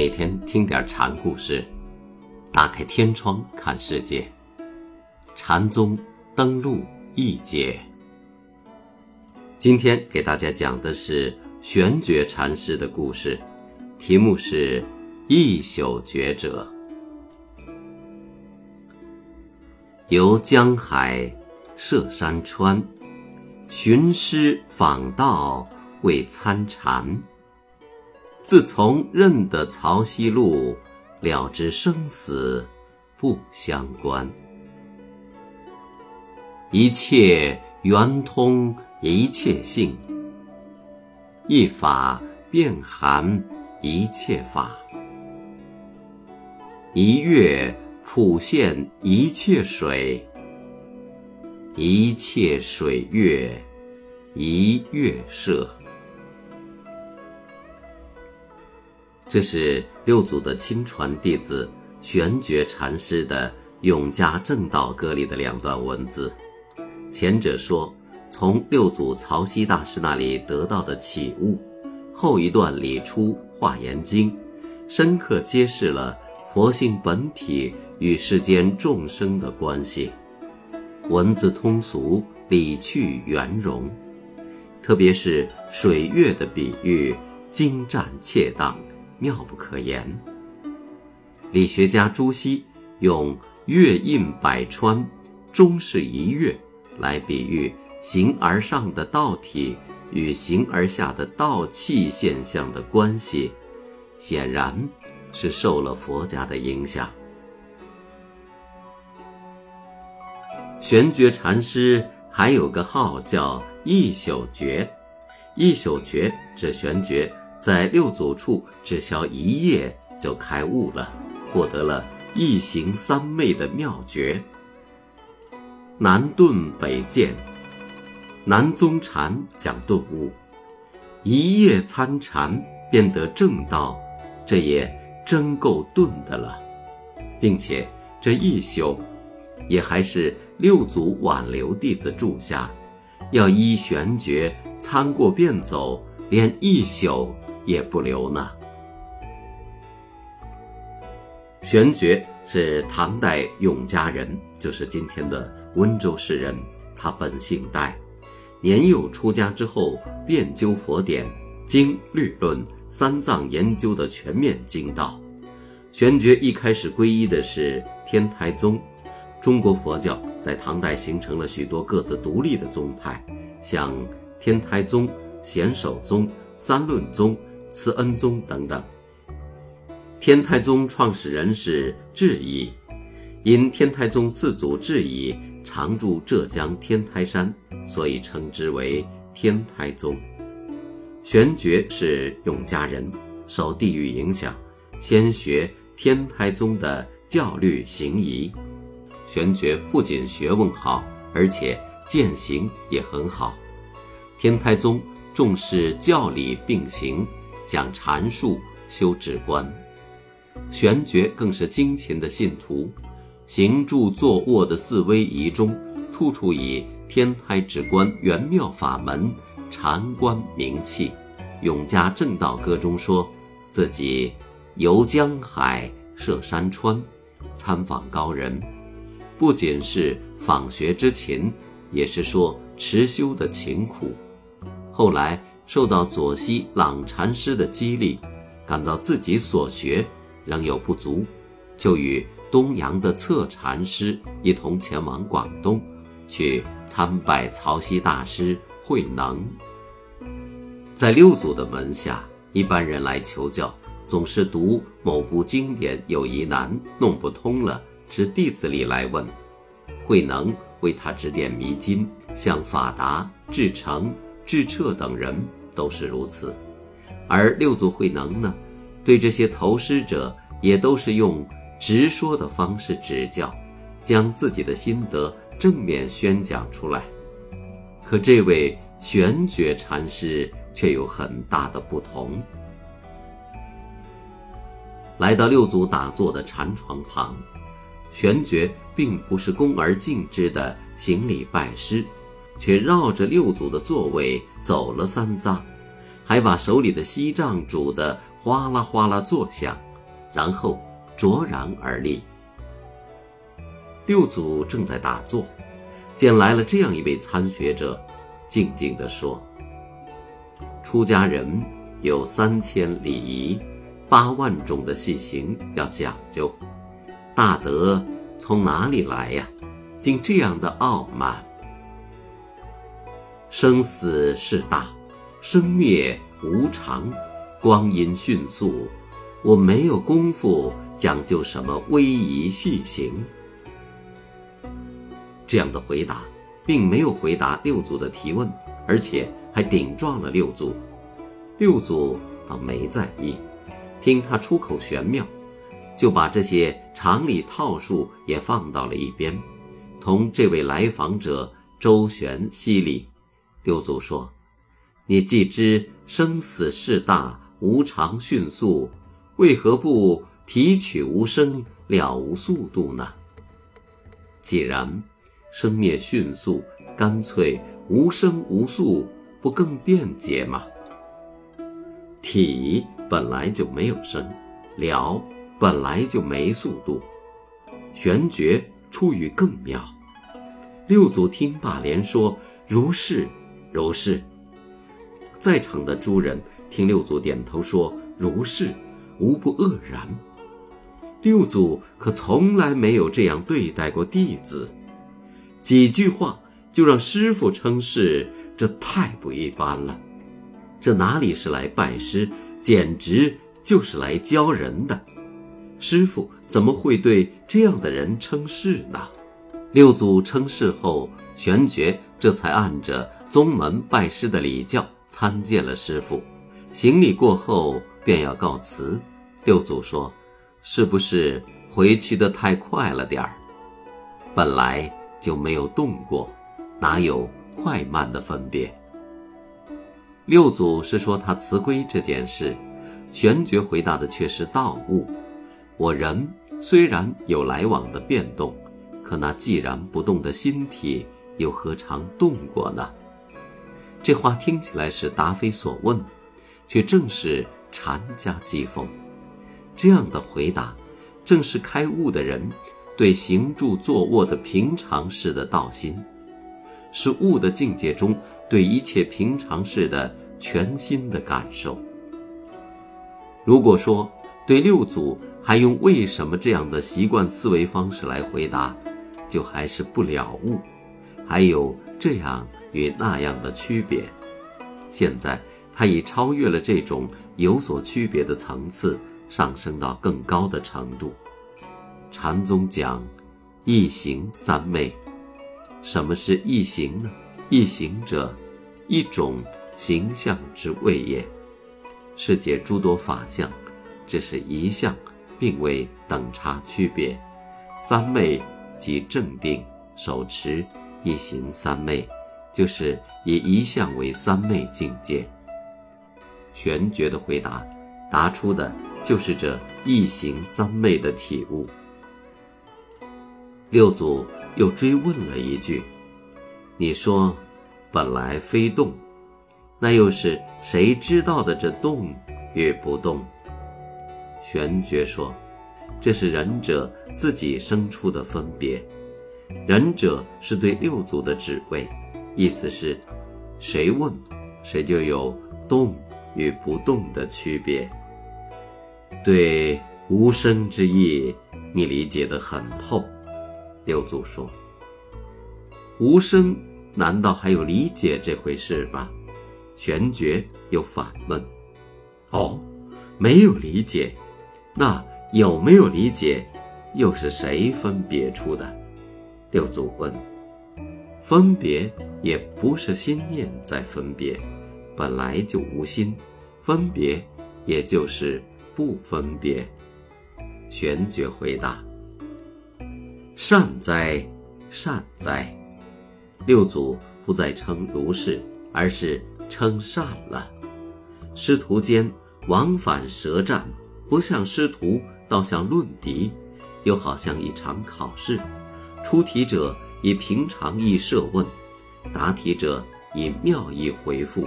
每天听点禅故事，打开天窗看世界。禅宗登陆一节，今天给大家讲的是玄觉禅师的故事，题目是“一宿觉者”。游江海，涉山川，寻师访道为参禅。自从认得曹溪路，了知生死不相关。一切圆通一切性，一法遍含一切法。一月普现一切水，一切水月一月摄。这是六祖的亲传弟子玄觉禅师的《永嘉正道歌》里的两段文字。前者说从六祖曹溪大师那里得到的启悟，后一段理出《华严经》，深刻揭示了佛性本体与世间众生的关系。文字通俗，理趣圆融，特别是水月的比喻，精湛切当。妙不可言。理学家朱熹用“月印百川，终是一月”来比喻形而上的道体与形而下的道气现象的关系，显然是受了佛家的影响。玄觉禅师还有个号叫一宿觉，一宿觉指玄觉。在六祖处只消一夜就开悟了，获得了一行三昧的妙诀。南顿北渐，南宗禅讲顿悟，一夜参禅便得正道，这也真够顿的了，并且这一宿，也还是六祖挽留弟子住下，要依玄诀参过便走，连一宿。也不留呢。玄觉是唐代永嘉人，就是今天的温州市人。他本姓戴，年幼出家之后，遍究佛典、经律论、三藏研究的全面精道。玄觉一开始皈依的是天台宗。中国佛教在唐代形成了许多各自独立的宗派，像天台宗、显首宗、三论宗。慈恩宗等等。天台宗创始人是智乙，因天台宗四祖智乙常住浙江天台山，所以称之为天台宗。玄觉是永嘉人，受地域影响，先学天台宗的教律行仪。玄觉不仅学问好，而且践行也很好。天台宗重视教理并行。讲禅术，修止观，玄觉更是精勤的信徒，行住坐卧的四威仪中，处处以天台止观圆妙法门禅观名气。永嘉正道歌中说自己游江海，涉山川，参访高人，不仅是访学之勤，也是说持修的勤苦。后来。受到左西朗禅师的激励，感到自己所学仍有不足，就与东阳的策禅师一同前往广东，去参拜曹溪大师慧能。在六祖的门下，一般人来求教，总是读某部经典有疑难，弄不通了，至弟子里来问，慧能为他指点迷津，向法达、智成、智彻等人。都是如此，而六祖慧能呢，对这些投师者也都是用直说的方式指教，将自己的心得正面宣讲出来。可这位玄觉禅师却有很大的不同。来到六祖打坐的禅床旁，玄觉并不是恭而敬之的行礼拜师。却绕着六祖的座位走了三匝，还把手里的锡杖煮得哗啦哗啦作响，然后卓然而立。六祖正在打坐，见来了这样一位参学者，静静地说：“出家人有三千礼仪，八万种的细行要讲究，大德从哪里来呀？竟这样的傲慢！生死事大，生灭无常，光阴迅速，我没有功夫讲究什么威仪细行。”这样的回答，并没有回答六祖的提问，而且还顶撞了六祖。六祖倒没在意，听他出口玄妙，就把这些常理套数也放到了一边，同这位来访者周旋犀利。六祖说：“你既知生死事大，无常迅速，为何不提取无声，了无速度呢？既然。”生灭迅速，干脆无声无速，不更便捷吗？体本来就没有生，了本来就没速度，玄觉出于更妙。六祖听罢，连说：“如是，如是。”在场的诸人听六祖点头说：“如是，无不愕然。”六祖可从来没有这样对待过弟子。几句话就让师傅称是，这太不一般了。这哪里是来拜师，简直就是来教人的。师傅怎么会对这样的人称是呢？六祖称是后，玄觉这才按着宗门拜师的礼教参见了师傅。行礼过后，便要告辞。六祖说：“是不是回去的太快了点儿？本来。”就没有动过，哪有快慢的分别？六祖是说他辞归这件事，玄觉回答的却是道悟。我人虽然有来往的变动，可那既然不动的心体，又何尝动过呢？这话听起来是答非所问，却正是禅家讥讽。这样的回答，正是开悟的人。对行住坐卧的平常事的道心，是悟的境界中对一切平常事的全新的感受。如果说对六祖还用为什么这样的习惯思维方式来回答，就还是不了悟，还有这样与那样的区别。现在他已超越了这种有所区别的层次，上升到更高的程度。禅宗讲一行三昧，什么是一行呢？一行者，一种形象之谓也。世界诸多法相，只是一相，并未等差区别。三昧即正定、手持一行三昧，就是以一相为三昧境界。玄觉的回答，答出的就是这一行三昧的体悟。六祖又追问了一句：“你说，本来非动，那又是谁知道的这动与不动？”玄觉说：“这是仁者自己生出的分别。仁者是对六祖的指谓，意思是，谁问，谁就有动与不动的区别。对无声之意，你理解得很透。”六祖说：“无声，难道还有理解这回事吗？”玄觉又反问：“哦，没有理解，那有没有理解，又是谁分别出的？”六祖问：“分别也不是心念在分别，本来就无心，分别也就是不分别。”玄觉回答。善哉，善哉！六祖不再称如是，而是称善了。师徒间往返舌战，不像师徒，倒像论敌，又好像一场考试。出题者以平常意设问，答题者以妙意回复。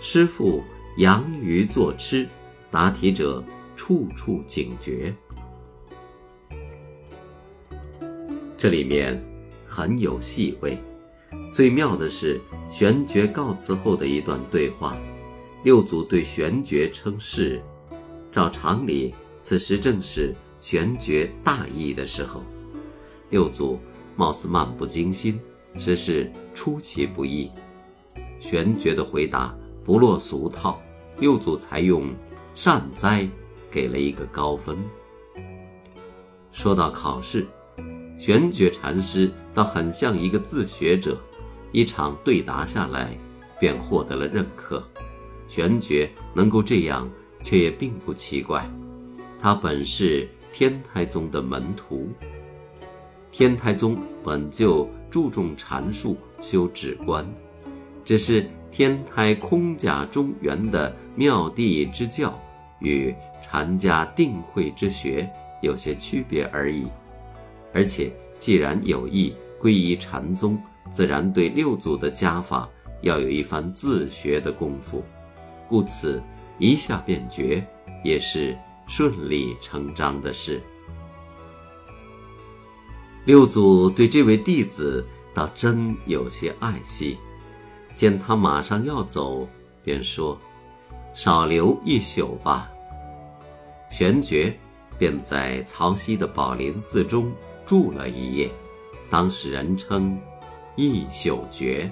师傅养鱼作吃，答题者处处警觉。这里面很有细味，最妙的是玄觉告辞后的一段对话。六祖对玄觉称是，照常理，此时正是玄觉大意的时候。六祖貌似漫不经心，实是出其不意。玄觉的回答不落俗套，六祖才用善哉给了一个高分。说到考试，玄觉禅师倒很像一个自学者，一场对答下来，便获得了认可。玄觉能够这样，却也并不奇怪。他本是天台宗的门徒。天台宗本就注重禅术、修止观，只是天台空假中原的妙谛之教与禅家定慧之学有些区别而已。而且，既然有意皈依禅宗，自然对六祖的家法要有一番自学的功夫。故此，一下便决也是顺理成章的事。六祖对这位弟子倒真有些爱惜，见他马上要走，便说：“少留一宿吧。”玄觉便在曹溪的宝林寺中住了一夜，当时人称“一宿觉”。